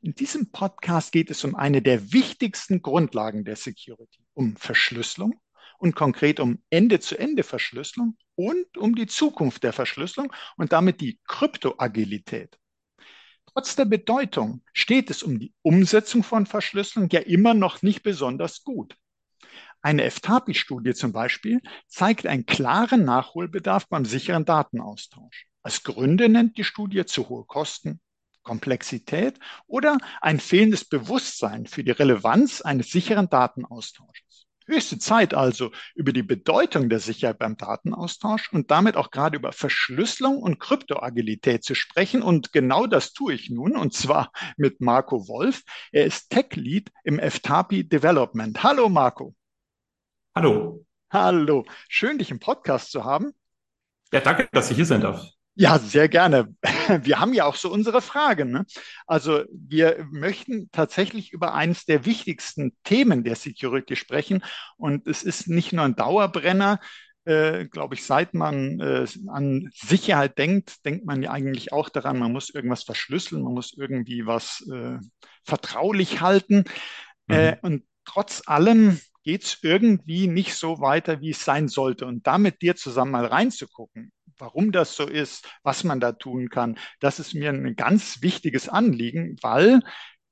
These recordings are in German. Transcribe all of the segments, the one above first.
In diesem Podcast geht es um eine der wichtigsten Grundlagen der Security, um Verschlüsselung und konkret um Ende-zu-Ende-Verschlüsselung und um die Zukunft der Verschlüsselung und damit die Kryptoagilität. Trotz der Bedeutung steht es um die Umsetzung von Verschlüsselung ja immer noch nicht besonders gut. Eine FTAPI-Studie zum Beispiel zeigt einen klaren Nachholbedarf beim sicheren Datenaustausch. Als Gründe nennt die Studie zu hohe Kosten, Komplexität oder ein fehlendes Bewusstsein für die Relevanz eines sicheren Datenaustausches. Höchste Zeit also, über die Bedeutung der Sicherheit beim Datenaustausch und damit auch gerade über Verschlüsselung und Kryptoagilität zu sprechen. Und genau das tue ich nun, und zwar mit Marco Wolf. Er ist Tech Lead im FTAPI Development. Hallo Marco. Hallo. Hallo. Schön, dich im Podcast zu haben. Ja, danke, dass ich hier sein darf. Ja, sehr gerne. Wir haben ja auch so unsere Fragen. Ne? Also wir möchten tatsächlich über eines der wichtigsten Themen der Security sprechen. Und es ist nicht nur ein Dauerbrenner, äh, glaube ich, seit man äh, an Sicherheit denkt, denkt man ja eigentlich auch daran, man muss irgendwas verschlüsseln, man muss irgendwie was äh, vertraulich halten. Äh, mhm. und trotz allem geht es irgendwie nicht so weiter, wie es sein sollte. Und da mit dir zusammen mal reinzugucken, warum das so ist, was man da tun kann, das ist mir ein ganz wichtiges Anliegen, weil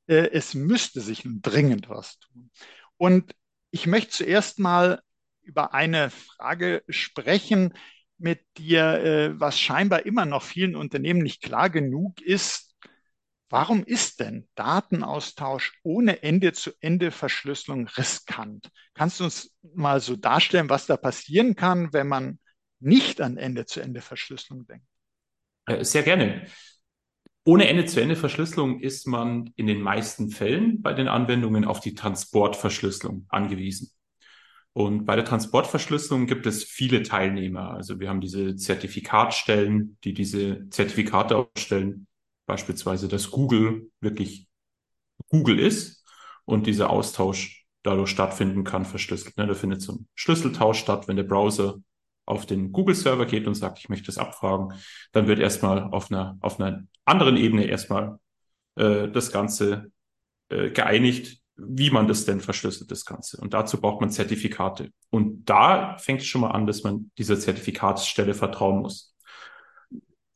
äh, es müsste sich dringend was tun. Und ich möchte zuerst mal über eine Frage sprechen mit dir, äh, was scheinbar immer noch vielen Unternehmen nicht klar genug ist. Warum ist denn Datenaustausch ohne Ende-zu-Ende-Verschlüsselung riskant? Kannst du uns mal so darstellen, was da passieren kann, wenn man nicht an Ende-zu-Ende-Verschlüsselung denkt? Äh, sehr gerne. Ohne Ende-zu-Ende-Verschlüsselung ist man in den meisten Fällen bei den Anwendungen auf die Transportverschlüsselung angewiesen. Und bei der Transportverschlüsselung gibt es viele Teilnehmer. Also wir haben diese Zertifikatstellen, die diese Zertifikate ausstellen, beispielsweise, dass Google wirklich Google ist und dieser Austausch dadurch stattfinden kann, verschlüsselt. Ne? Da findet so ein Schlüsseltausch statt, wenn der Browser auf den Google-Server geht und sagt, ich möchte das abfragen, dann wird erstmal auf einer, auf einer anderen Ebene erstmal äh, das Ganze äh, geeinigt, wie man das denn verschlüsselt, das Ganze. Und dazu braucht man Zertifikate. Und da fängt es schon mal an, dass man dieser Zertifikatsstelle vertrauen muss.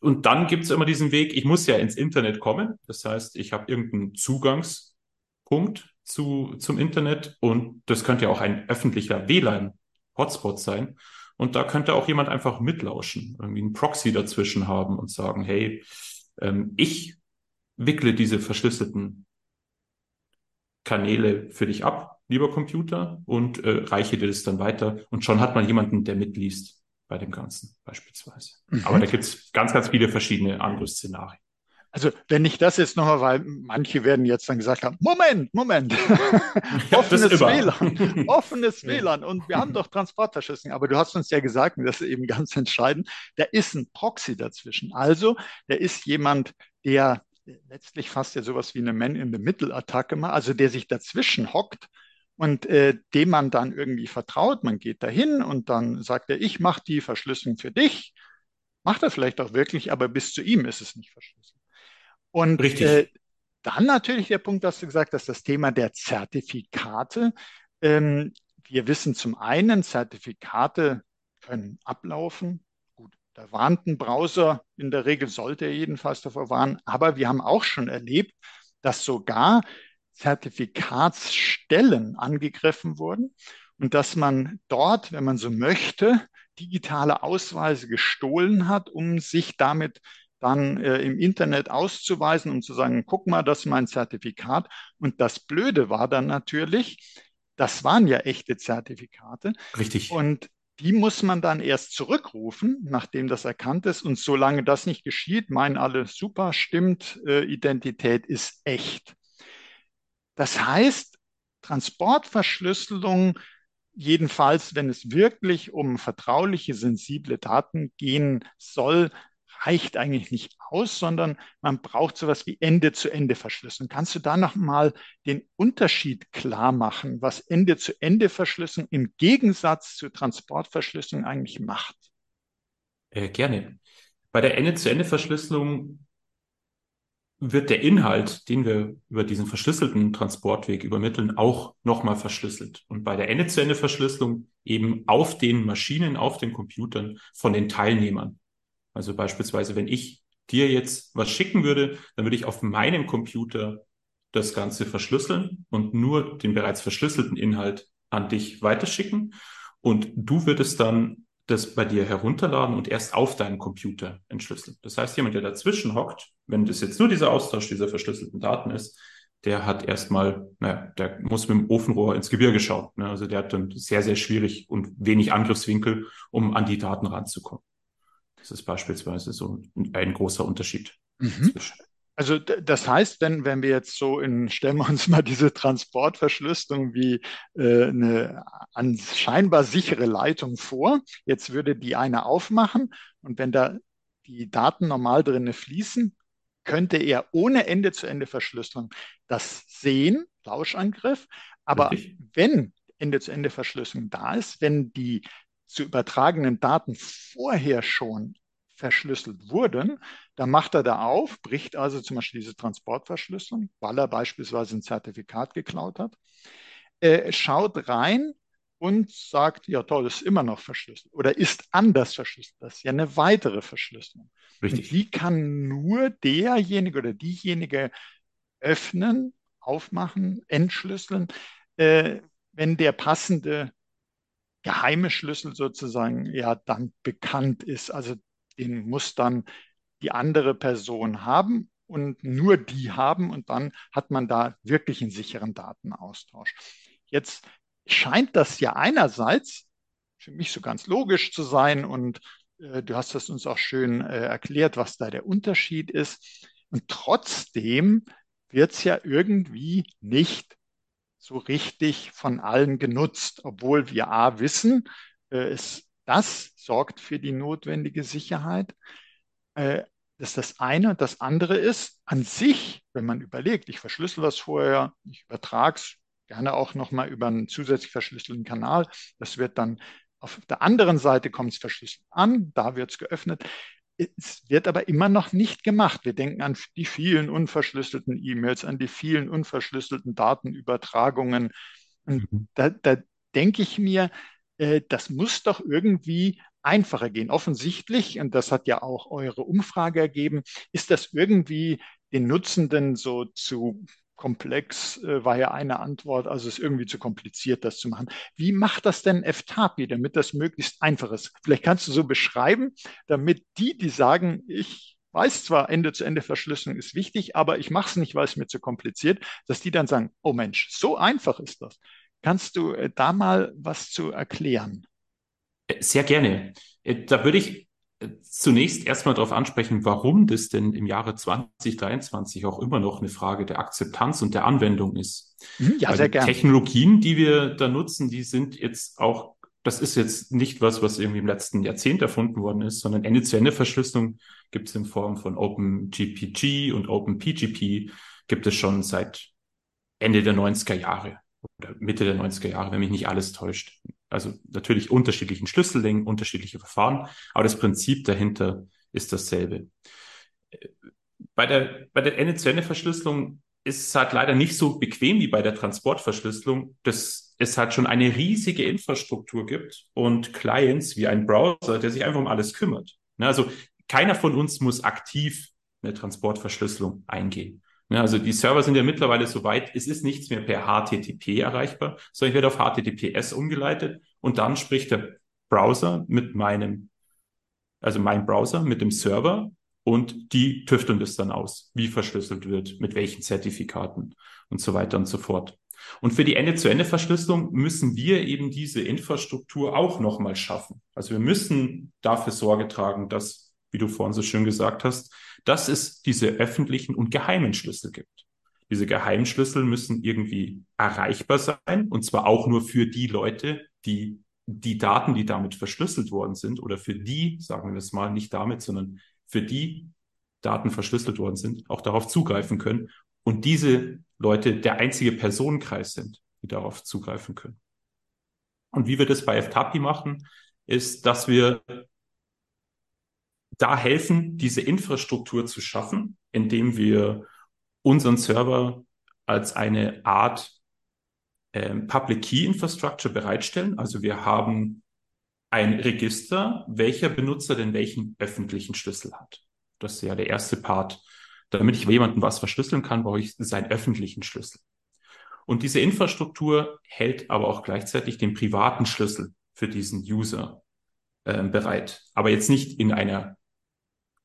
Und dann gibt es immer diesen Weg, ich muss ja ins Internet kommen. Das heißt, ich habe irgendeinen Zugangspunkt zu, zum Internet und das könnte ja auch ein öffentlicher WLAN-Hotspot sein. Und da könnte auch jemand einfach mitlauschen, irgendwie einen Proxy dazwischen haben und sagen, hey, ähm, ich wickle diese verschlüsselten Kanäle für dich ab, lieber Computer, und äh, reiche dir das dann weiter. Und schon hat man jemanden, der mitliest bei dem Ganzen beispielsweise. Mhm. Aber da gibt es ganz, ganz viele verschiedene andere Szenarien. Also wenn ich das jetzt nochmal, weil manche werden jetzt dann gesagt haben, Moment, Moment, offenes WLAN, offenes WLAN und wir haben doch Transportverschlüsselung, aber du hast uns ja gesagt, und das ist eben ganz entscheidend, da ist ein Proxy dazwischen. Also da ist jemand, der letztlich fast ja sowas wie eine Man-in-the-Middle-Attacke macht, also der sich dazwischen hockt und äh, dem man dann irgendwie vertraut. Man geht dahin und dann sagt er, ich mache die Verschlüsselung für dich. Macht er vielleicht auch wirklich, aber bis zu ihm ist es nicht verschlüsselt. Und Richtig. Äh, dann natürlich der Punkt, dass du gesagt hast, das Thema der Zertifikate. Ähm, wir wissen zum einen, Zertifikate können ablaufen. Gut, da warnt ein Browser, in der Regel sollte er jedenfalls davor warnen. Aber wir haben auch schon erlebt, dass sogar Zertifikatsstellen angegriffen wurden und dass man dort, wenn man so möchte, digitale Ausweise gestohlen hat, um sich damit dann äh, im Internet auszuweisen und zu sagen, guck mal, das ist mein Zertifikat. Und das Blöde war dann natürlich, das waren ja echte Zertifikate. Richtig. Und die muss man dann erst zurückrufen, nachdem das erkannt ist. Und solange das nicht geschieht, meinen alle, super, stimmt, äh, Identität ist echt. Das heißt, Transportverschlüsselung, jedenfalls wenn es wirklich um vertrauliche, sensible Daten gehen soll, reicht eigentlich nicht aus, sondern man braucht sowas wie Ende-zu-Ende-Verschlüsselung. Kannst du da nochmal den Unterschied klar machen, was Ende-zu-Ende-Verschlüsselung im Gegensatz zur Transportverschlüsselung eigentlich macht? Äh, gerne. Bei der Ende-zu-Ende-Verschlüsselung wird der Inhalt, den wir über diesen verschlüsselten Transportweg übermitteln, auch nochmal verschlüsselt. Und bei der Ende-zu-Ende-Verschlüsselung eben auf den Maschinen, auf den Computern von den Teilnehmern. Also beispielsweise, wenn ich dir jetzt was schicken würde, dann würde ich auf meinem Computer das Ganze verschlüsseln und nur den bereits verschlüsselten Inhalt an dich weiterschicken. Und du würdest dann das bei dir herunterladen und erst auf deinem Computer entschlüsseln. Das heißt, jemand, der dazwischen hockt, wenn das jetzt nur dieser Austausch dieser verschlüsselten Daten ist, der hat erstmal, naja, der muss mit dem Ofenrohr ins Gebirge schauen. Ne? Also der hat dann sehr, sehr schwierig und wenig Angriffswinkel, um an die Daten ranzukommen. Das ist beispielsweise so ein großer Unterschied. Mhm. Also das heißt, wenn, wenn wir jetzt so in, stellen wir uns mal diese Transportverschlüsselung wie äh, eine scheinbar sichere Leitung vor. Jetzt würde die eine aufmachen und wenn da die Daten normal drinne fließen, könnte er ohne Ende-zu-Ende-Verschlüsselung das sehen, Lauschangriff. Aber Richtig. wenn Ende-zu-Ende-Verschlüsselung da ist, wenn die zu übertragenen Daten vorher schon verschlüsselt wurden, dann macht er da auf, bricht also zum Beispiel diese Transportverschlüsselung, weil er beispielsweise ein Zertifikat geklaut hat, äh, schaut rein und sagt, ja toll, das ist immer noch verschlüsselt oder ist anders verschlüsselt. Das ist ja eine weitere Verschlüsselung. Richtig. Und die kann nur derjenige oder diejenige öffnen, aufmachen, entschlüsseln, äh, wenn der passende geheime Schlüssel sozusagen ja dann bekannt ist. Also den muss dann die andere Person haben und nur die haben und dann hat man da wirklich einen sicheren Datenaustausch. Jetzt scheint das ja einerseits für mich so ganz logisch zu sein und äh, du hast das uns auch schön äh, erklärt, was da der Unterschied ist. Und trotzdem wird es ja irgendwie nicht so richtig von allen genutzt, obwohl wir A wissen, äh, es, das sorgt für die notwendige Sicherheit. Äh, das ist das eine. Das andere ist an sich, wenn man überlegt, ich verschlüssel was vorher, ich übertrage es gerne auch nochmal über einen zusätzlich verschlüsselten Kanal. Das wird dann auf der anderen Seite kommt es verschlüsselt an, da wird es geöffnet. Es wird aber immer noch nicht gemacht. Wir denken an die vielen unverschlüsselten E-Mails, an die vielen unverschlüsselten Datenübertragungen. Und mhm. da, da denke ich mir, äh, das muss doch irgendwie einfacher gehen. Offensichtlich, und das hat ja auch eure Umfrage ergeben, ist das irgendwie den Nutzenden so zu komplex, äh, war ja eine Antwort, also es ist irgendwie zu kompliziert, das zu machen. Wie macht das denn FTAPI, damit das möglichst einfach ist? Vielleicht kannst du so beschreiben, damit die, die sagen, ich weiß zwar, Ende-zu-Ende-Verschlüsselung ist wichtig, aber ich mache es nicht, weil es mir zu kompliziert, dass die dann sagen, oh Mensch, so einfach ist das. Kannst du äh, da mal was zu erklären? Sehr gerne. Äh, da würde ich zunächst erstmal darauf ansprechen, warum das denn im Jahre 2023 auch immer noch eine Frage der Akzeptanz und der Anwendung ist. Mhm, ja, Weil sehr gerne. Technologien, die wir da nutzen, die sind jetzt auch, das ist jetzt nicht was, was irgendwie im letzten Jahrzehnt erfunden worden ist, sondern Ende-zu-Ende-Verschlüsselung gibt es in Form von OpenGPG und OpenPGP gibt es schon seit Ende der 90er Jahre oder Mitte der 90er Jahre, wenn mich nicht alles täuscht. Also natürlich unterschiedlichen Schlüssellängen, unterschiedliche Verfahren, aber das Prinzip dahinter ist dasselbe. Bei der, bei der Ende-zu-Ende-Verschlüsselung ist es halt leider nicht so bequem wie bei der Transportverschlüsselung, dass es halt schon eine riesige Infrastruktur gibt und Clients wie ein Browser, der sich einfach um alles kümmert. Ne, also keiner von uns muss aktiv eine Transportverschlüsselung eingehen. Ja, also die Server sind ja mittlerweile so weit, es ist nichts mehr per HTTP erreichbar, sondern ich werde auf HTTPS umgeleitet und dann spricht der Browser mit meinem, also mein Browser mit dem Server und die tüfteln das dann aus, wie verschlüsselt wird, mit welchen Zertifikaten und so weiter und so fort. Und für die Ende-zu-Ende-Verschlüsselung müssen wir eben diese Infrastruktur auch nochmal schaffen. Also wir müssen dafür Sorge tragen, dass, wie du vorhin so schön gesagt hast, dass es diese öffentlichen und geheimen Schlüssel gibt. Diese Geheimschlüssel müssen irgendwie erreichbar sein und zwar auch nur für die Leute, die die Daten, die damit verschlüsselt worden sind oder für die, sagen wir es mal, nicht damit, sondern für die Daten verschlüsselt worden sind, auch darauf zugreifen können und diese Leute der einzige Personenkreis sind, die darauf zugreifen können. Und wie wir das bei FTAPI machen, ist, dass wir da helfen, diese Infrastruktur zu schaffen, indem wir unseren Server als eine Art ähm, Public Key Infrastructure bereitstellen. Also wir haben ein Register, welcher Benutzer denn welchen öffentlichen Schlüssel hat. Das ist ja der erste Part. Damit ich jemanden was verschlüsseln kann, brauche ich seinen öffentlichen Schlüssel. Und diese Infrastruktur hält aber auch gleichzeitig den privaten Schlüssel für diesen User äh, bereit. Aber jetzt nicht in einer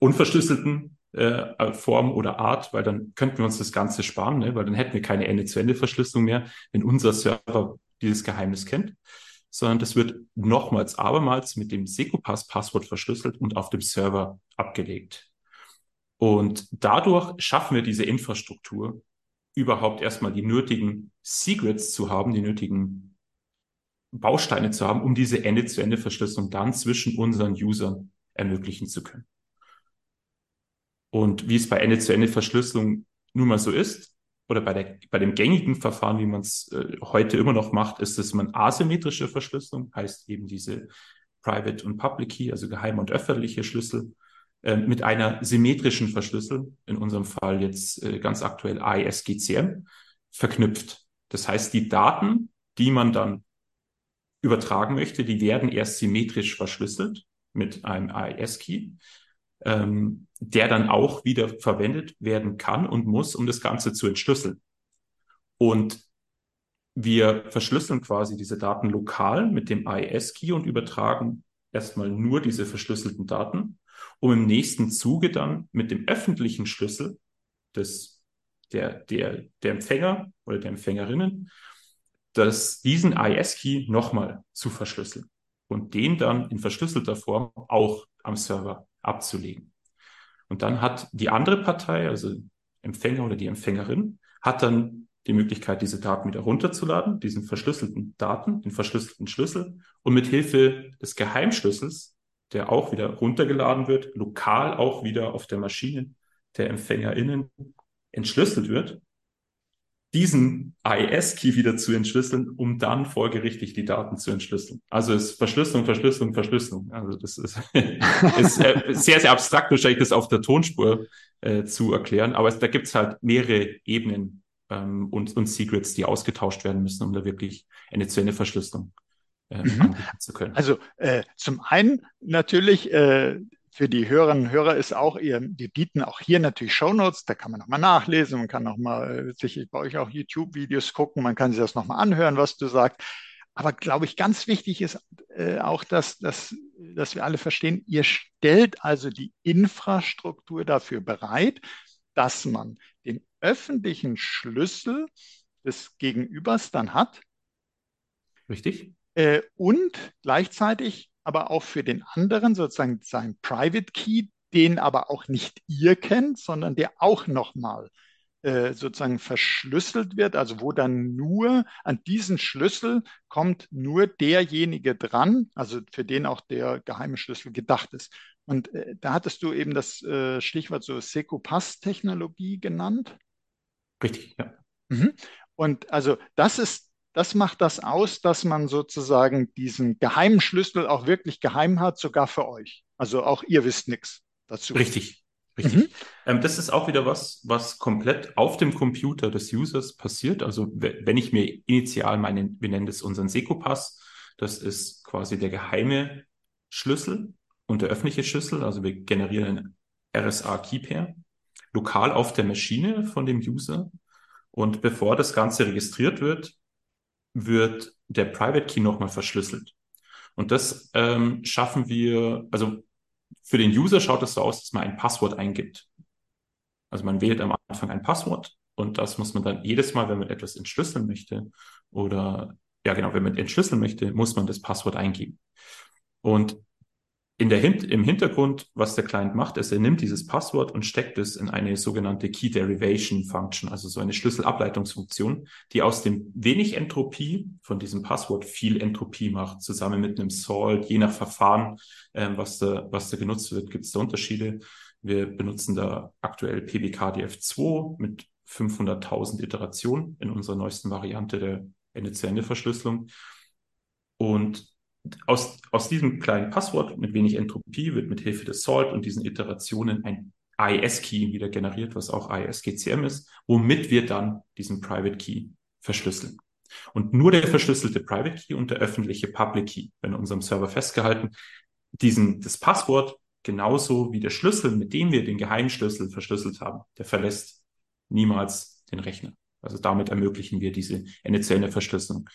unverschlüsselten äh, Form oder Art, weil dann könnten wir uns das Ganze sparen, ne? weil dann hätten wir keine Ende-zu-Ende-Verschlüsselung mehr, wenn unser Server dieses Geheimnis kennt, sondern das wird nochmals, abermals mit dem Secopass-Passwort verschlüsselt und auf dem Server abgelegt. Und dadurch schaffen wir diese Infrastruktur, überhaupt erstmal die nötigen Secrets zu haben, die nötigen Bausteine zu haben, um diese Ende-zu-Ende-Verschlüsselung dann zwischen unseren Usern ermöglichen zu können. Und wie es bei Ende-zu-Ende-Verschlüsselung nun mal so ist, oder bei, der, bei dem gängigen Verfahren, wie man es äh, heute immer noch macht, ist, dass man asymmetrische Verschlüsselung, heißt eben diese Private und Public Key, also geheime und öffentliche Schlüssel, äh, mit einer symmetrischen Verschlüsselung, in unserem Fall jetzt äh, ganz aktuell AES-GCM, verknüpft. Das heißt, die Daten, die man dann übertragen möchte, die werden erst symmetrisch verschlüsselt mit einem AES-Key, ähm, der dann auch wieder verwendet werden kann und muss, um das Ganze zu entschlüsseln. Und wir verschlüsseln quasi diese Daten lokal mit dem AES-Key und übertragen erstmal nur diese verschlüsselten Daten, um im nächsten Zuge dann mit dem öffentlichen Schlüssel des, der, der, der Empfänger oder der Empfängerinnen dass diesen IS-Key nochmal zu verschlüsseln und den dann in verschlüsselter Form auch am Server abzulegen. Und dann hat die andere Partei, also Empfänger oder die Empfängerin, hat dann die Möglichkeit, diese Daten wieder runterzuladen, diesen verschlüsselten Daten, den verschlüsselten Schlüssel und mit Hilfe des Geheimschlüssels, der auch wieder runtergeladen wird, lokal auch wieder auf der Maschine der EmpfängerInnen entschlüsselt wird, diesen AES-Key wieder zu entschlüsseln, um dann folgerichtig die Daten zu entschlüsseln. Also es ist Verschlüsselung, Verschlüsselung, Verschlüsselung. Also das ist, ist äh, sehr, sehr abstrakt wahrscheinlich das auf der Tonspur äh, zu erklären, aber es, da gibt's halt mehrere Ebenen ähm, und, und Secrets, die ausgetauscht werden müssen, um da wirklich eine zu Ende Verschlüsselung äh, mhm. zu können. Also äh, zum einen natürlich äh, für die Hörerinnen und Hörer ist auch, ihr, wir bieten auch hier natürlich Shownotes, da kann man nochmal nachlesen, man kann nochmal äh, sich bei euch auch YouTube-Videos gucken, man kann sich das nochmal anhören, was du sagst. Aber glaube ich, ganz wichtig ist äh, auch, dass, dass, dass wir alle verstehen, ihr stellt also die Infrastruktur dafür bereit, dass man den öffentlichen Schlüssel des Gegenübers dann hat. Richtig. Äh, und gleichzeitig aber auch für den anderen sozusagen sein Private Key, den aber auch nicht ihr kennt, sondern der auch nochmal äh, sozusagen verschlüsselt wird, also wo dann nur an diesen Schlüssel kommt nur derjenige dran, also für den auch der geheime Schlüssel gedacht ist. Und äh, da hattest du eben das äh, Stichwort so Secopass-Technologie genannt. Richtig, ja. Mhm. Und also das ist das macht das aus, dass man sozusagen diesen geheimen Schlüssel auch wirklich geheim hat, sogar für euch. Also auch ihr wisst nichts dazu. Richtig. Richtig. Mhm. Ähm, das ist auch wieder was, was komplett auf dem Computer des Users passiert. Also wenn ich mir initial meinen, wir nennen das unseren Seco-Pass, das ist quasi der geheime Schlüssel und der öffentliche Schlüssel. Also wir generieren ein RSA-Key-Pair lokal auf der Maschine von dem User. Und bevor das Ganze registriert wird, wird der Private Key nochmal verschlüsselt. Und das ähm, schaffen wir, also für den User schaut es so aus, dass man ein Passwort eingibt. Also man wählt am Anfang ein Passwort und das muss man dann jedes Mal, wenn man etwas entschlüsseln möchte oder ja genau, wenn man entschlüsseln möchte, muss man das Passwort eingeben. Und in der Hin im Hintergrund, was der Client macht, ist, er nimmt dieses Passwort und steckt es in eine sogenannte Key Derivation Function, also so eine Schlüsselableitungsfunktion, die aus dem wenig Entropie von diesem Passwort viel Entropie macht, zusammen mit einem Salt, je nach Verfahren, ähm, was, da, was da genutzt wird, gibt es da Unterschiede. Wir benutzen da aktuell PBKDF2 mit 500.000 Iterationen in unserer neuesten Variante der Ende-zu-Ende-Verschlüsselung. Und aus, aus diesem kleinen Passwort mit wenig Entropie wird mit Hilfe des Salt und diesen Iterationen ein AES-Key wieder generiert, was auch AES-GCM ist, womit wir dann diesen Private Key verschlüsseln. Und nur der verschlüsselte Private Key und der öffentliche Public Key werden in unserem Server festgehalten. Diesen, das Passwort genauso wie der Schlüssel, mit dem wir den Geheimschlüssel verschlüsselt haben, der verlässt niemals den Rechner. Also damit ermöglichen wir diese Ende-zu-Ende-Verschlüsselung.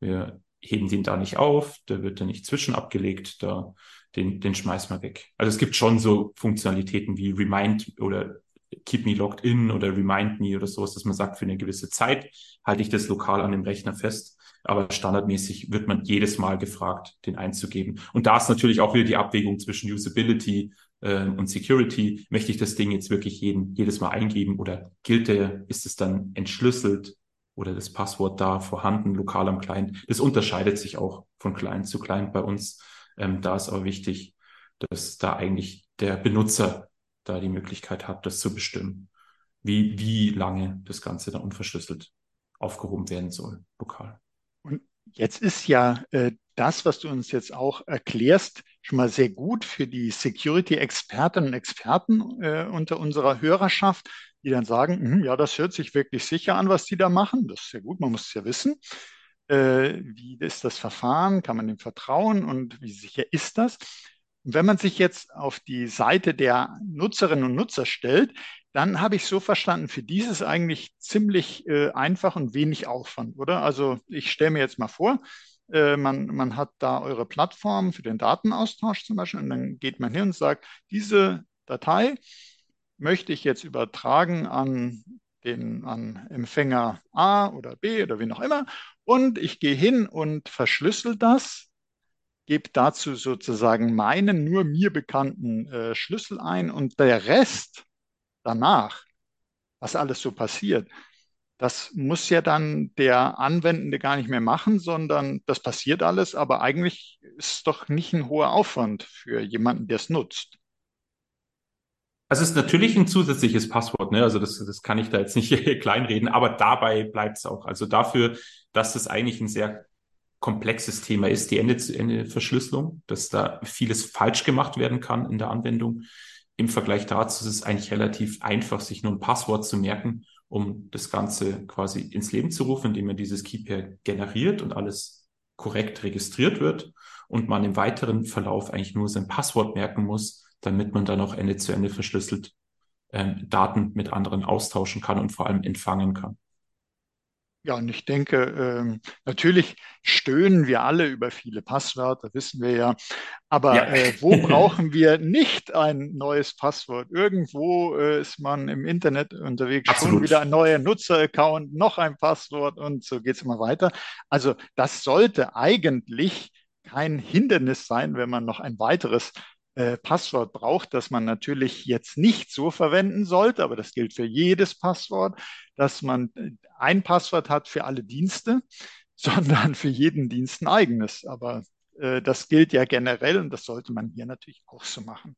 Wir heben den da nicht auf, der wird da nicht zwischen abgelegt, da, den, den schmeißt man weg. Also es gibt schon so Funktionalitäten wie Remind oder Keep Me Logged In oder Remind Me oder sowas, dass man sagt, für eine gewisse Zeit halte ich das lokal an dem Rechner fest. Aber standardmäßig wird man jedes Mal gefragt, den einzugeben. Und da ist natürlich auch wieder die Abwägung zwischen Usability äh, und Security. Möchte ich das Ding jetzt wirklich jeden, jedes Mal eingeben oder gilt der, ist es dann entschlüsselt? Oder das Passwort da vorhanden, lokal am Client. Das unterscheidet sich auch von Client zu Client bei uns. Ähm, da ist aber wichtig, dass da eigentlich der Benutzer da die Möglichkeit hat, das zu bestimmen, wie, wie lange das Ganze dann unverschlüsselt aufgehoben werden soll, lokal. Und jetzt ist ja äh, das, was du uns jetzt auch erklärst, schon mal sehr gut für die Security-Expertinnen und Experten äh, unter unserer Hörerschaft, die dann sagen, hm, ja, das hört sich wirklich sicher an, was die da machen. Das ist ja gut, man muss es ja wissen. Äh, wie ist das Verfahren? Kann man dem vertrauen und wie sicher ist das? Und wenn man sich jetzt auf die Seite der Nutzerinnen und Nutzer stellt, dann habe ich so verstanden, für dieses eigentlich ziemlich äh, einfach und wenig Aufwand, oder? Also ich stelle mir jetzt mal vor, äh, man, man hat da eure Plattform für den Datenaustausch zum Beispiel und dann geht man hin und sagt, diese Datei möchte ich jetzt übertragen an den an Empfänger A oder B oder wie noch immer und ich gehe hin und verschlüssel das, gebe dazu sozusagen meinen nur mir bekannten äh, Schlüssel ein und der Rest danach, was alles so passiert, das muss ja dann der Anwendende gar nicht mehr machen, sondern das passiert alles, aber eigentlich ist es doch nicht ein hoher Aufwand für jemanden, der es nutzt. Also es ist natürlich ein zusätzliches Passwort, ne? Also das, das kann ich da jetzt nicht kleinreden, aber dabei bleibt es auch. Also dafür, dass es eigentlich ein sehr komplexes Thema ist, die Ende-zu-Ende-Verschlüsselung, dass da vieles falsch gemacht werden kann in der Anwendung. Im Vergleich dazu ist es eigentlich relativ einfach, sich nur ein Passwort zu merken, um das Ganze quasi ins Leben zu rufen, indem man dieses Keypair generiert und alles korrekt registriert wird und man im weiteren Verlauf eigentlich nur sein Passwort merken muss, damit man dann auch Ende zu Ende verschlüsselt ähm, Daten mit anderen austauschen kann und vor allem empfangen kann. Ja, und ich denke, ähm, natürlich stöhnen wir alle über viele Passwörter, wissen wir ja. Aber ja. Äh, wo brauchen wir nicht ein neues Passwort? Irgendwo äh, ist man im Internet unterwegs, Absolut. schon wieder ein neuer Nutzeraccount, noch ein Passwort und so geht es immer weiter. Also das sollte eigentlich kein Hindernis sein, wenn man noch ein weiteres äh, Passwort braucht, das man natürlich jetzt nicht so verwenden sollte, aber das gilt für jedes Passwort, dass man äh, ein Passwort hat für alle Dienste, sondern für jeden Dienst ein eigenes. Aber äh, das gilt ja generell und das sollte man hier natürlich auch so machen.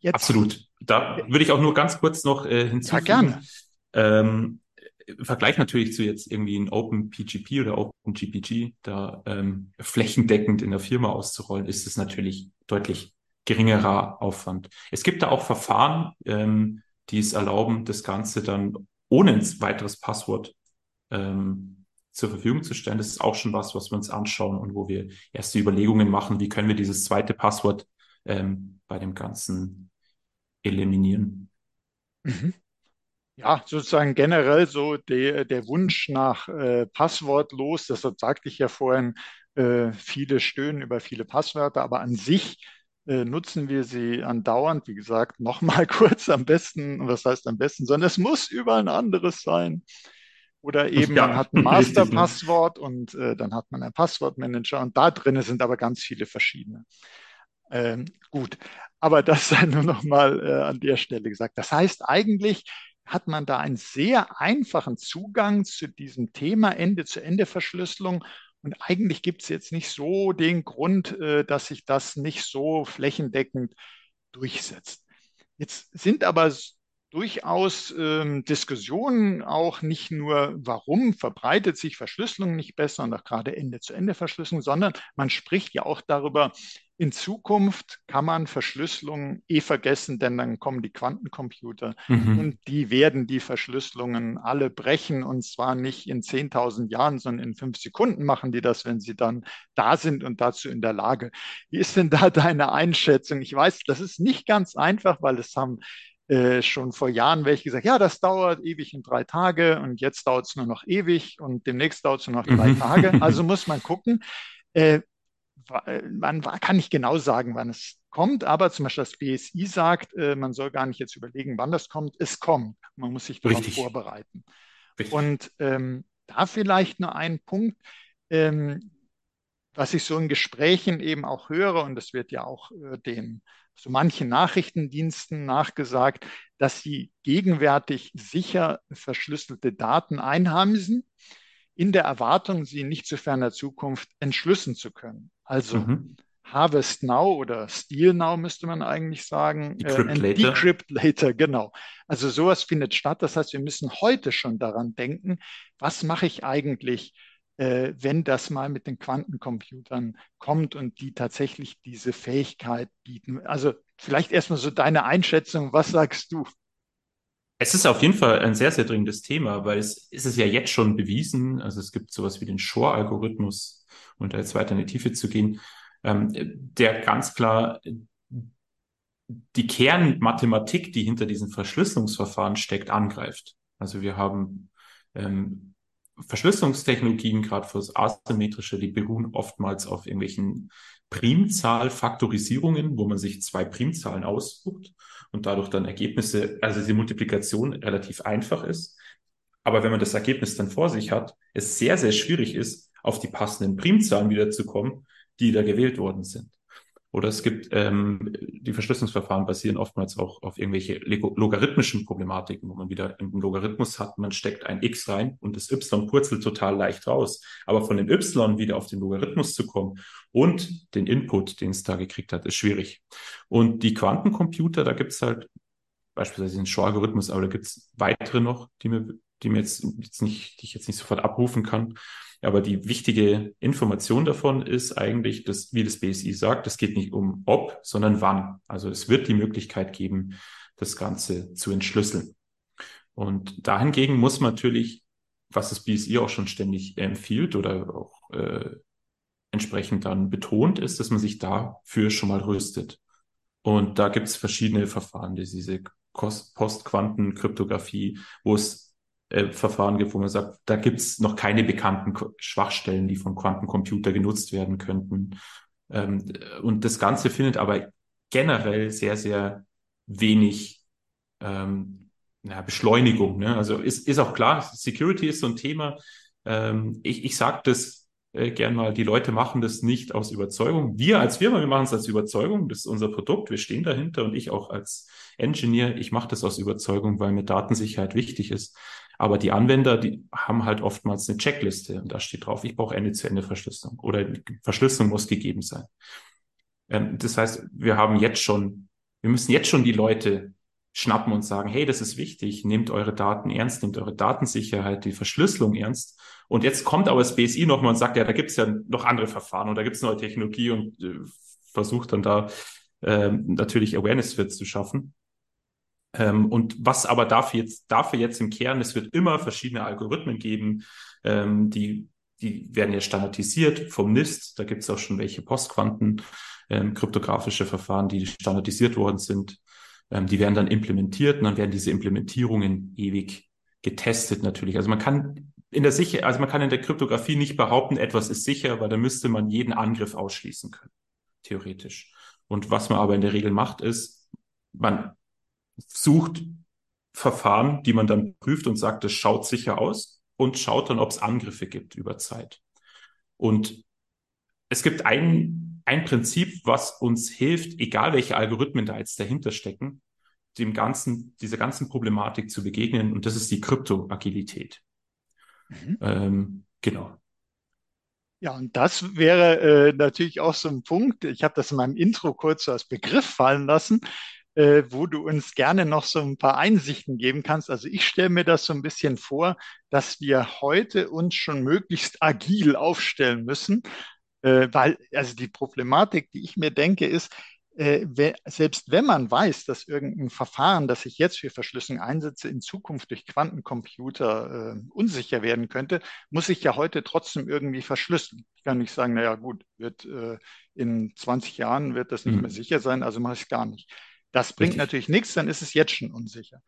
Jetzt, Absolut. Da würde ich auch nur ganz kurz noch äh, hinzufügen. Ja, gerne. Ähm, im Vergleich natürlich zu jetzt irgendwie ein OpenPGP oder OpenGPG, da ähm, flächendeckend in der Firma auszurollen, ist es natürlich deutlich geringerer Aufwand. Es gibt da auch Verfahren, ähm, die es erlauben, das Ganze dann ohne ein weiteres Passwort ähm, zur Verfügung zu stellen. Das ist auch schon was, was wir uns anschauen und wo wir erste Überlegungen machen, wie können wir dieses zweite Passwort ähm, bei dem Ganzen eliminieren. Mhm. Ja, sozusagen generell so der, der Wunsch nach äh, Passwortlos, deshalb sagte ich ja vorhin, äh, viele stöhnen über viele Passwörter, aber an sich nutzen wir sie andauernd. Wie gesagt, nochmal kurz am besten, was heißt am besten, sondern es muss überall ein anderes sein. Oder eben ja, man hat ein Masterpasswort und äh, dann hat man einen Passwortmanager und da drin sind aber ganz viele verschiedene. Ähm, gut, aber das sei nur noch mal äh, an der Stelle gesagt. Das heißt, eigentlich hat man da einen sehr einfachen Zugang zu diesem Thema Ende-zu-Ende-Verschlüsselung. Und eigentlich gibt es jetzt nicht so den Grund, äh, dass sich das nicht so flächendeckend durchsetzt. Jetzt sind aber durchaus ähm, Diskussionen auch nicht nur, warum verbreitet sich Verschlüsselung nicht besser und auch gerade Ende-zu-Ende-Verschlüsselung, sondern man spricht ja auch darüber, in Zukunft kann man Verschlüsselung eh vergessen, denn dann kommen die Quantencomputer mhm. und die werden die Verschlüsselungen alle brechen und zwar nicht in 10.000 Jahren, sondern in fünf Sekunden machen die das, wenn sie dann da sind und dazu in der Lage. Wie ist denn da deine Einschätzung? Ich weiß, das ist nicht ganz einfach, weil es haben äh, schon vor Jahren welche gesagt, ja, das dauert ewig in drei Tage und jetzt dauert es nur noch ewig und demnächst dauert es nur noch drei mhm. Tage. Also muss man gucken. Äh, man kann nicht genau sagen, wann es kommt, aber zum Beispiel das BSI sagt, äh, man soll gar nicht jetzt überlegen, wann das kommt. Es kommt. Man muss sich darauf vorbereiten. Richtig. Und ähm, da vielleicht nur ein Punkt, ähm, was ich so in Gesprächen eben auch höre, und das wird ja auch äh, den so manchen Nachrichtendiensten nachgesagt, dass sie gegenwärtig sicher verschlüsselte Daten einheimsen, in der Erwartung, sie nicht zu ferner Zukunft entschlüsseln zu können. Also mhm. Harvest Now oder Steal Now müsste man eigentlich sagen. Decrypt, äh, later. Decrypt later, genau. Also sowas findet statt. Das heißt, wir müssen heute schon daran denken, was mache ich eigentlich, wenn das mal mit den Quantencomputern kommt und die tatsächlich diese Fähigkeit bieten. Also vielleicht erstmal so deine Einschätzung, was sagst du? Es ist auf jeden Fall ein sehr, sehr dringendes Thema, weil es ist es ja jetzt schon bewiesen. Also es gibt sowas wie den Shor-Algorithmus, um da jetzt weiter in die Tiefe zu gehen, ähm, der ganz klar die Kernmathematik, die hinter diesen Verschlüsselungsverfahren steckt, angreift. Also wir haben ähm, Verschlüsselungstechnologien, gerade fürs Asymmetrische, die beruhen oftmals auf irgendwelchen Primzahlfaktorisierungen, wo man sich zwei Primzahlen aussucht und dadurch dann Ergebnisse, also die Multiplikation relativ einfach ist. Aber wenn man das Ergebnis dann vor sich hat, es sehr, sehr schwierig ist, auf die passenden Primzahlen wiederzukommen, die da gewählt worden sind. Oder es gibt, ähm, die Verschlüsselungsverfahren basieren oftmals auch auf irgendwelche logarithmischen Problematiken, wo man wieder einen Logarithmus hat, man steckt ein x rein und das y purzelt total leicht raus. Aber von dem y wieder auf den Logarithmus zu kommen und den Input, den es da gekriegt hat, ist schwierig. Und die Quantencomputer, da gibt es halt beispielsweise den Shor-Algorithmus, aber da gibt es weitere noch, die mir, die mir jetzt, jetzt nicht, die ich jetzt nicht sofort abrufen kann. Aber die wichtige Information davon ist eigentlich, dass, wie das BSI sagt, es geht nicht um ob, sondern wann. Also es wird die Möglichkeit geben, das Ganze zu entschlüsseln. Und dahingegen muss man natürlich, was das BSI auch schon ständig empfiehlt oder auch äh, entsprechend dann betont, ist, dass man sich dafür schon mal rüstet. Und da gibt es verschiedene Verfahren, diese Postquantenkryptographie, wo es äh, Verfahren gibt, wo man sagt, da gibt's noch keine bekannten Schwachstellen, die vom Quantencomputer genutzt werden könnten. Ähm, und das Ganze findet aber generell sehr, sehr wenig ähm, na, Beschleunigung. Ne? Also ist, ist auch klar, Security ist so ein Thema. Ähm, ich ich sage das äh, gern mal, die Leute machen das nicht aus Überzeugung. Wir als Firma, wir machen es als Überzeugung. Das ist unser Produkt, wir stehen dahinter und ich auch als Engineer, ich mache das aus Überzeugung, weil mir Datensicherheit wichtig ist. Aber die Anwender, die haben halt oftmals eine Checkliste und da steht drauf, ich brauche Ende-zu-Ende-Verschlüsselung oder Verschlüsselung muss gegeben sein. Ähm, das heißt, wir haben jetzt schon, wir müssen jetzt schon die Leute schnappen und sagen, hey, das ist wichtig, nehmt eure Daten ernst, nehmt eure Datensicherheit, die Verschlüsselung ernst. Und jetzt kommt aber das BSI nochmal und sagt, ja, da gibt es ja noch andere Verfahren und da gibt es neue Technologie und äh, versucht dann da äh, natürlich Awareness für zu schaffen. Ähm, und was aber dafür jetzt, dafür jetzt im Kern, es wird immer verschiedene Algorithmen geben, ähm, die, die werden ja standardisiert vom NIST. Da gibt es auch schon welche Postquanten, ähm, kryptografische Verfahren, die standardisiert worden sind. Ähm, die werden dann implementiert und dann werden diese Implementierungen ewig getestet natürlich. Also man kann in der Sicher also man kann in der Kryptographie nicht behaupten, etwas ist sicher, weil da müsste man jeden Angriff ausschließen können, theoretisch. Und was man aber in der Regel macht, ist, man sucht Verfahren, die man dann prüft und sagt, es schaut sicher aus und schaut dann, ob es Angriffe gibt über Zeit. Und es gibt ein, ein Prinzip, was uns hilft, egal welche Algorithmen da jetzt dahinter stecken, dem ganzen, dieser ganzen Problematik zu begegnen. Und das ist die Kryptoagilität. Mhm. Ähm, genau. Ja, und das wäre äh, natürlich auch so ein Punkt. Ich habe das in meinem Intro kurz so als Begriff fallen lassen, äh, wo du uns gerne noch so ein paar Einsichten geben kannst. Also ich stelle mir das so ein bisschen vor, dass wir heute uns schon möglichst agil aufstellen müssen, äh, weil also die Problematik, die ich mir denke, ist, äh, selbst wenn man weiß, dass irgendein Verfahren, das ich jetzt für Verschlüsselung einsetze, in Zukunft durch Quantencomputer äh, unsicher werden könnte, muss ich ja heute trotzdem irgendwie verschlüsseln. Ich kann nicht sagen, naja gut, wird äh, in 20 Jahren wird das nicht mhm. mehr sicher sein, also mache ich es gar nicht. Das bringt Richtig. natürlich nichts, dann ist es jetzt schon unsicher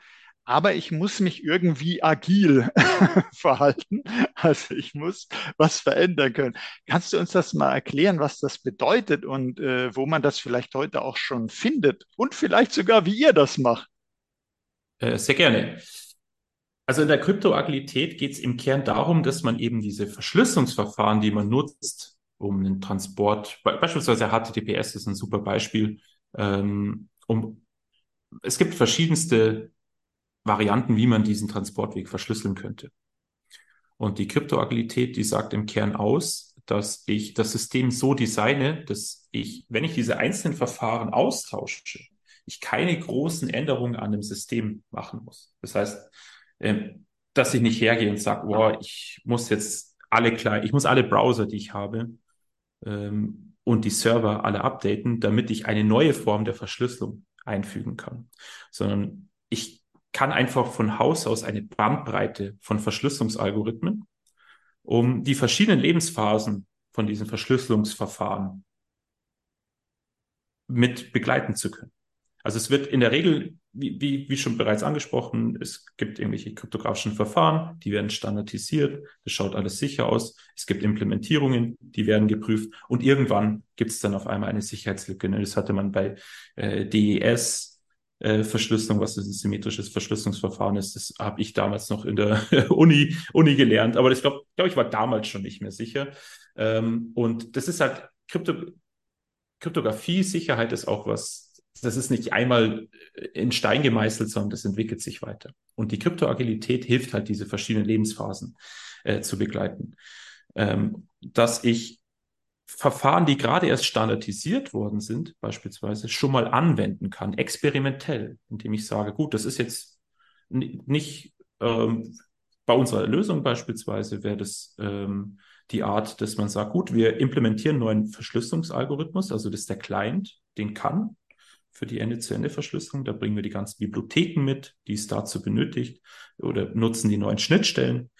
aber ich muss mich irgendwie agil verhalten. Also ich muss was verändern können. Kannst du uns das mal erklären, was das bedeutet und äh, wo man das vielleicht heute auch schon findet und vielleicht sogar, wie ihr das macht? Äh, sehr gerne. Also in der Kryptoagilität geht es im Kern darum, dass man eben diese Verschlüsselungsverfahren, die man nutzt, um den Transport, beispielsweise HTTPS ist ein super Beispiel, ähm, um es gibt verschiedenste Varianten, wie man diesen Transportweg verschlüsseln könnte. Und die Kryptoagilität, die sagt im Kern aus, dass ich das System so designe, dass ich, wenn ich diese einzelnen Verfahren austausche, ich keine großen Änderungen an dem System machen muss. Das heißt, ähm, dass ich nicht hergehe und sage, boah, ich muss jetzt alle klein, ich muss alle Browser, die ich habe, ähm, und die Server alle updaten, damit ich eine neue Form der Verschlüsselung einfügen kann. Sondern ich kann einfach von Haus aus eine Bandbreite von Verschlüsselungsalgorithmen, um die verschiedenen Lebensphasen von diesen Verschlüsselungsverfahren mit begleiten zu können. Also es wird in der Regel, wie, wie, wie schon bereits angesprochen, es gibt irgendwelche kryptografischen Verfahren, die werden standardisiert, das schaut alles sicher aus. Es gibt Implementierungen, die werden geprüft und irgendwann gibt es dann auf einmal eine Sicherheitslücke. Ne? Das hatte man bei äh, DES, äh, Verschlüsselung, was ein symmetrisches Verschlüsselungsverfahren ist. Das habe ich damals noch in der Uni, Uni gelernt, aber ich glaube, glaub, ich war damals schon nicht mehr sicher. Ähm, und das ist halt Krypto, Kryptographie, Sicherheit ist auch was, das ist nicht einmal in Stein gemeißelt, sondern das entwickelt sich weiter. Und die Kryptoagilität hilft halt, diese verschiedenen Lebensphasen äh, zu begleiten. Ähm, dass ich Verfahren, die gerade erst standardisiert worden sind, beispielsweise schon mal anwenden kann, experimentell, indem ich sage, gut, das ist jetzt nicht ähm, bei unserer Lösung beispielsweise wäre das ähm, die Art, dass man sagt, gut, wir implementieren einen neuen Verschlüsselungsalgorithmus, also dass der Client den kann für die Ende-zu-Ende-Verschlüsselung. Da bringen wir die ganzen Bibliotheken mit, die es dazu benötigt, oder nutzen die neuen Schnittstellen,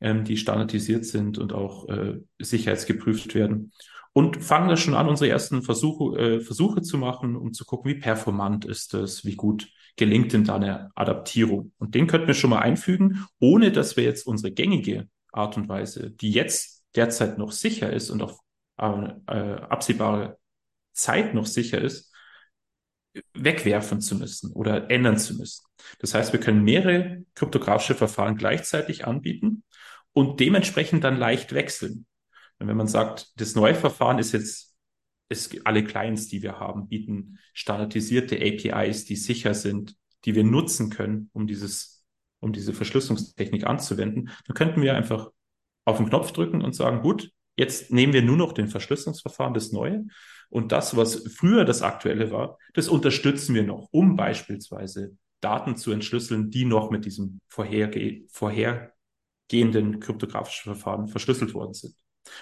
ähm, die standardisiert sind und auch äh, sicherheitsgeprüft werden und fangen da schon an, unsere ersten Versuche, äh, Versuche zu machen, um zu gucken, wie performant ist das, wie gut gelingt denn da eine Adaptierung. Und den könnten wir schon mal einfügen, ohne dass wir jetzt unsere gängige Art und Weise, die jetzt derzeit noch sicher ist und auf äh, äh absehbare Zeit noch sicher ist, wegwerfen zu müssen oder ändern zu müssen. Das heißt, wir können mehrere kryptografische Verfahren gleichzeitig anbieten und dementsprechend dann leicht wechseln. Und wenn man sagt, das neue Verfahren ist jetzt, ist alle Clients, die wir haben, bieten standardisierte APIs, die sicher sind, die wir nutzen können, um dieses, um diese Verschlüsselungstechnik anzuwenden, dann könnten wir einfach auf den Knopf drücken und sagen, gut, jetzt nehmen wir nur noch den Verschlüsselungsverfahren, das Neue. Und das, was früher das Aktuelle war, das unterstützen wir noch, um beispielsweise Daten zu entschlüsseln, die noch mit diesem vorherge vorhergehenden kryptografischen Verfahren verschlüsselt worden sind.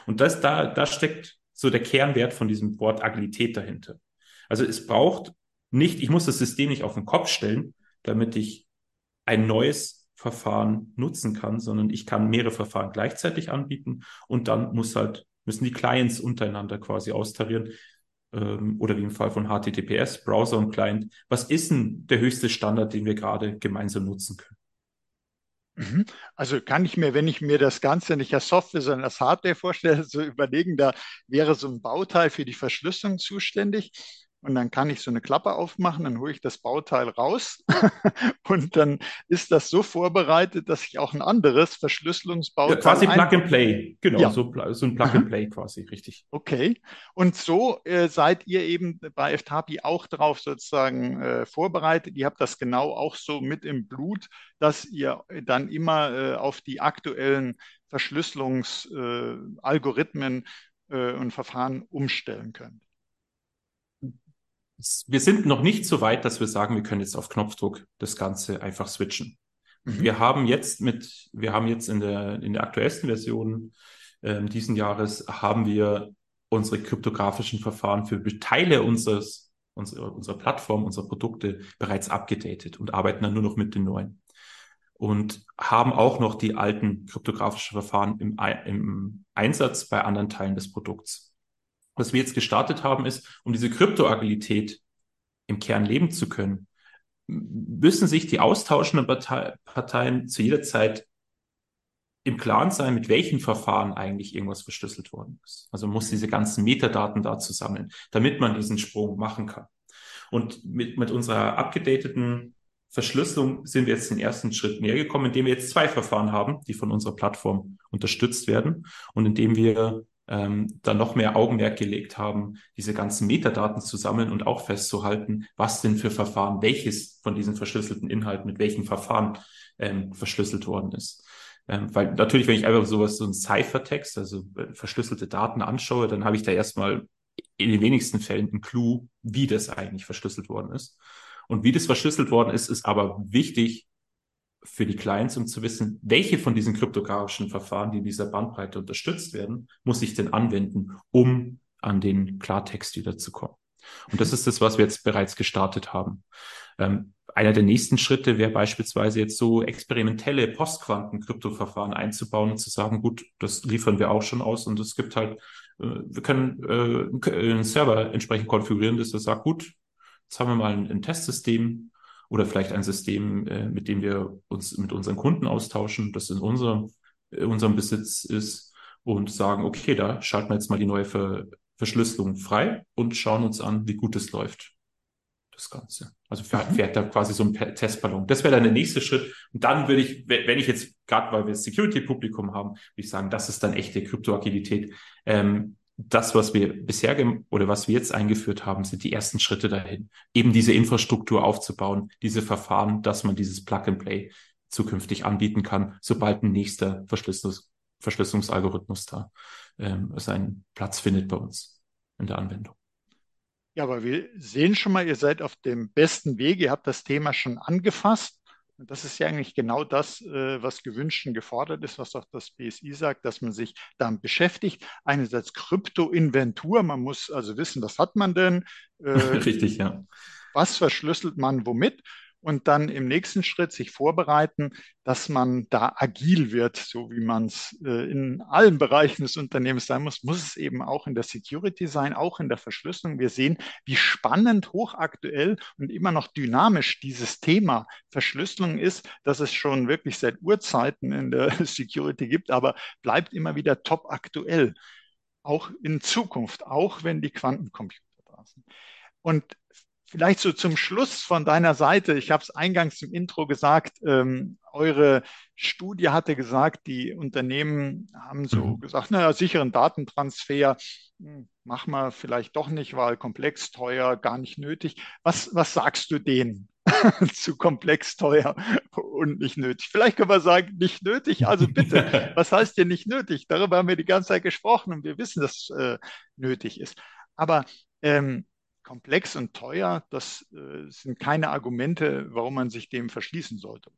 Und das, da, da steckt so der Kernwert von diesem Wort Agilität dahinter. Also es braucht nicht, ich muss das System nicht auf den Kopf stellen, damit ich ein neues Verfahren nutzen kann, sondern ich kann mehrere Verfahren gleichzeitig anbieten und dann muss halt, müssen die Clients untereinander quasi austarieren. Ähm, oder wie im Fall von HTTPS, Browser und Client. Was ist denn der höchste Standard, den wir gerade gemeinsam nutzen können? Mhm. Also kann ich mir, wenn ich mir das Ganze nicht als Software, sondern als Hardware vorstelle, so überlegen, da wäre so ein Bauteil für die Verschlüsselung zuständig. Und dann kann ich so eine Klappe aufmachen, dann hole ich das Bauteil raus und dann ist das so vorbereitet, dass ich auch ein anderes Verschlüsselungsbauteil. Ja, quasi Plug and Play, genau, ja. so, so, ein Plug and Play quasi, richtig. Okay. Und so äh, seid ihr eben bei FTAPI auch darauf sozusagen äh, vorbereitet. Ihr habt das genau auch so mit im Blut, dass ihr dann immer äh, auf die aktuellen Verschlüsselungsalgorithmen äh, und Verfahren umstellen könnt wir sind noch nicht so weit, dass wir sagen, wir können jetzt auf Knopfdruck das Ganze einfach switchen. Mhm. Wir haben jetzt mit, wir haben jetzt in der, in der aktuellsten Version äh, diesen Jahres haben wir unsere kryptografischen Verfahren für Teile unseres, unserer, unserer Plattform, unserer Produkte bereits abgedatet und arbeiten dann nur noch mit den neuen. Und haben auch noch die alten kryptografischen Verfahren im, im Einsatz bei anderen Teilen des Produkts was wir jetzt gestartet haben, ist, um diese Kryptoagilität im Kern leben zu können, müssen sich die austauschenden Parteien zu jeder Zeit im Klaren sein, mit welchen Verfahren eigentlich irgendwas verschlüsselt worden ist. Also muss diese ganzen Metadaten dazu sammeln, damit man diesen Sprung machen kann. Und mit, mit unserer abgedateten Verschlüsselung sind wir jetzt den ersten Schritt näher gekommen, indem wir jetzt zwei Verfahren haben, die von unserer Plattform unterstützt werden und indem wir ähm, dann noch mehr Augenmerk gelegt haben, diese ganzen Metadaten zu sammeln und auch festzuhalten, was denn für Verfahren, welches von diesen verschlüsselten Inhalten mit welchen Verfahren ähm, verschlüsselt worden ist. Ähm, weil natürlich, wenn ich einfach sowas, so ein Ciphertext, also äh, verschlüsselte Daten anschaue, dann habe ich da erstmal in den wenigsten Fällen einen Clou, wie das eigentlich verschlüsselt worden ist. Und wie das verschlüsselt worden ist, ist aber wichtig, für die Clients, um zu wissen, welche von diesen kryptografischen Verfahren, die in dieser Bandbreite unterstützt werden, muss ich denn anwenden, um an den Klartext wiederzukommen. Und das ist das, was wir jetzt bereits gestartet haben. Ähm, einer der nächsten Schritte wäre beispielsweise jetzt so experimentelle Postquanten-Kryptoverfahren einzubauen und zu sagen, gut, das liefern wir auch schon aus und es gibt halt, äh, wir können äh, einen Server entsprechend konfigurieren, dass er sagt, gut, jetzt haben wir mal ein, ein Testsystem, oder vielleicht ein System, äh, mit dem wir uns mit unseren Kunden austauschen, das in unserem, in unserem Besitz ist und sagen, okay, da schalten wir jetzt mal die neue Ver Verschlüsselung frei und schauen uns an, wie gut es läuft. Das Ganze. Also fährt, mhm. fährt da quasi so ein Testballon. Das wäre dann der nächste Schritt. Und dann würde ich, wenn ich jetzt, gerade weil wir Security-Publikum haben, würde ich sagen, das ist dann echte Kryptoagilität. Ähm, das, was wir bisher oder was wir jetzt eingeführt haben, sind die ersten Schritte dahin, eben diese Infrastruktur aufzubauen, diese Verfahren, dass man dieses Plug-and-Play zukünftig anbieten kann, sobald ein nächster Verschlüsselungs Verschlüsselungsalgorithmus da ähm, seinen Platz findet bei uns in der Anwendung. Ja, aber wir sehen schon mal, ihr seid auf dem besten Weg. Ihr habt das Thema schon angefasst. Und das ist ja eigentlich genau das, äh, was gewünscht und gefordert ist, was auch das BSI sagt, dass man sich damit beschäftigt. Einerseits Kryptoinventur, man muss also wissen, was hat man denn? Äh, Richtig, ja. Was verschlüsselt man womit? Und dann im nächsten Schritt sich vorbereiten, dass man da agil wird, so wie man es äh, in allen Bereichen des Unternehmens sein muss, muss es eben auch in der Security sein, auch in der Verschlüsselung. Wir sehen, wie spannend, hochaktuell und immer noch dynamisch dieses Thema Verschlüsselung ist, dass es schon wirklich seit Urzeiten in der Security gibt, aber bleibt immer wieder top aktuell, auch in Zukunft, auch wenn die Quantencomputer da sind. Und Vielleicht so zum Schluss von deiner Seite. Ich habe es eingangs im Intro gesagt. Ähm, eure Studie hatte gesagt, die Unternehmen haben so mhm. gesagt, naja, sicheren Datentransfer hm, machen wir vielleicht doch nicht, weil komplex, teuer, gar nicht nötig. Was, was sagst du denen? zu komplex, teuer und nicht nötig. Vielleicht können wir sagen, nicht nötig. Also bitte, was heißt denn nicht nötig? Darüber haben wir die ganze Zeit gesprochen und wir wissen, dass es äh, nötig ist. Aber ähm, komplex und teuer, das äh, sind keine Argumente, warum man sich dem verschließen sollte.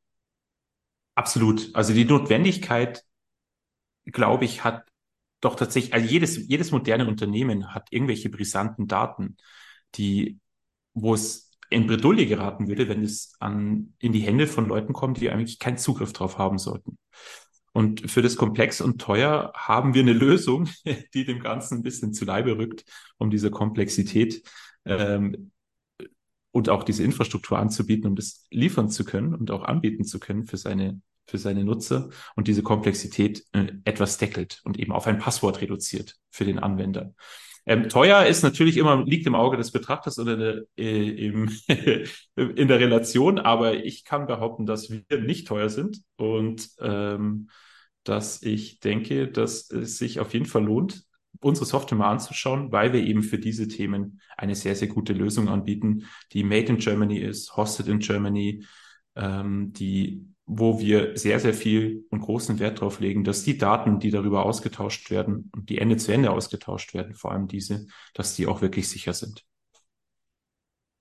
Absolut. Also die Notwendigkeit, glaube ich, hat doch tatsächlich, also jedes, jedes moderne Unternehmen hat irgendwelche brisanten Daten, die, wo es in Bredouille geraten würde, wenn es an, in die Hände von Leuten kommt, die eigentlich keinen Zugriff drauf haben sollten. Und für das Komplex und teuer haben wir eine Lösung, die dem Ganzen ein bisschen zu Leibe rückt, um diese Komplexität ähm, und auch diese Infrastruktur anzubieten, um das liefern zu können und auch anbieten zu können für seine für seine Nutzer und diese Komplexität äh, etwas deckelt und eben auf ein Passwort reduziert für den Anwender. Ähm, teuer ist natürlich immer, liegt im Auge des Betrachters oder der, äh, im, in der Relation, aber ich kann behaupten, dass wir nicht teuer sind und ähm, dass ich denke, dass es sich auf jeden Fall lohnt, unsere Software mal anzuschauen, weil wir eben für diese Themen eine sehr, sehr gute Lösung anbieten, die made in Germany ist, hosted in Germany, ähm, die wo wir sehr, sehr viel und großen Wert darauf legen, dass die Daten, die darüber ausgetauscht werden und die Ende zu Ende ausgetauscht werden, vor allem diese, dass die auch wirklich sicher sind.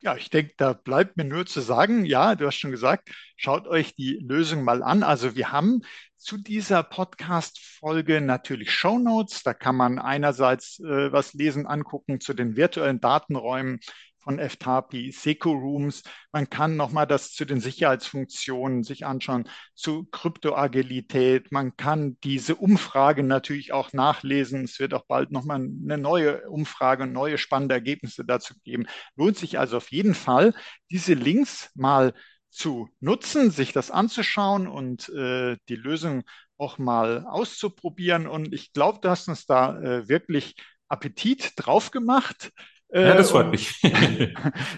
Ja, ich denke, da bleibt mir nur zu sagen, ja, du hast schon gesagt, schaut euch die Lösung mal an. Also wir haben zu dieser Podcast-Folge natürlich Show Notes. Da kann man einerseits äh, was lesen, angucken zu den virtuellen Datenräumen von FTAPI, Seco Rooms. Man kann nochmal das zu den Sicherheitsfunktionen sich anschauen, zu Kryptoagilität. Man kann diese Umfrage natürlich auch nachlesen. Es wird auch bald nochmal eine neue Umfrage und neue spannende Ergebnisse dazu geben. Lohnt sich also auf jeden Fall, diese Links mal zu nutzen, sich das anzuschauen und äh, die Lösung auch mal auszuprobieren. Und ich glaube, du hast uns da äh, wirklich Appetit drauf gemacht. Ja, das freut und, mich.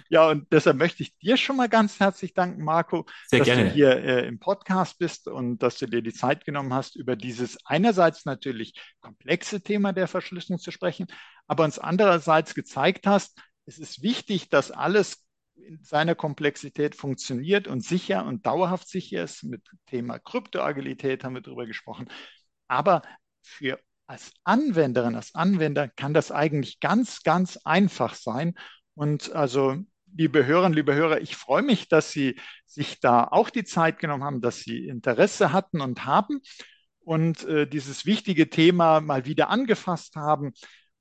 ja, und deshalb möchte ich dir schon mal ganz herzlich danken, Marco, Sehr dass gerne. du hier äh, im Podcast bist und dass du dir die Zeit genommen hast, über dieses einerseits natürlich komplexe Thema der Verschlüsselung zu sprechen, aber uns andererseits gezeigt hast, es ist wichtig, dass alles in seiner Komplexität funktioniert und sicher und dauerhaft sicher ist. Mit Thema Kryptoagilität haben wir darüber gesprochen. Aber für als Anwenderin, als Anwender kann das eigentlich ganz, ganz einfach sein. Und also, liebe Hörerinnen, liebe Hörer, ich freue mich, dass Sie sich da auch die Zeit genommen haben, dass Sie Interesse hatten und haben und äh, dieses wichtige Thema mal wieder angefasst haben.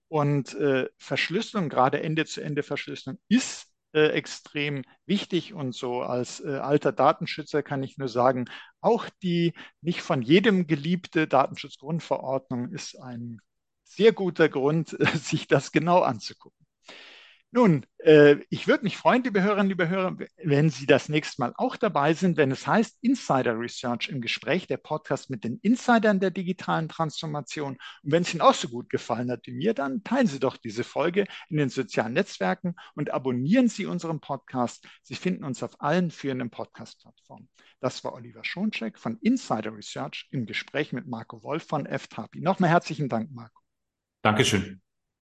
Und äh, Verschlüsselung, gerade Ende-zu-Ende-Verschlüsselung, ist äh, extrem wichtig und so als äh, alter Datenschützer kann ich nur sagen, auch die nicht von jedem geliebte Datenschutzgrundverordnung ist ein sehr guter Grund, sich das genau anzugucken. Nun, äh, ich würde mich freuen, liebe Hörerinnen, liebe Hörer, wenn Sie das nächste Mal auch dabei sind, wenn es heißt Insider Research im Gespräch, der Podcast mit den Insidern der digitalen Transformation. Und wenn es Ihnen auch so gut gefallen hat wie mir, dann teilen Sie doch diese Folge in den sozialen Netzwerken und abonnieren Sie unseren Podcast. Sie finden uns auf allen führenden Podcast-Plattformen. Das war Oliver Schoncheck von Insider Research im Gespräch mit Marco Wolf von FTAPI. Nochmal herzlichen Dank, Marco. Dankeschön.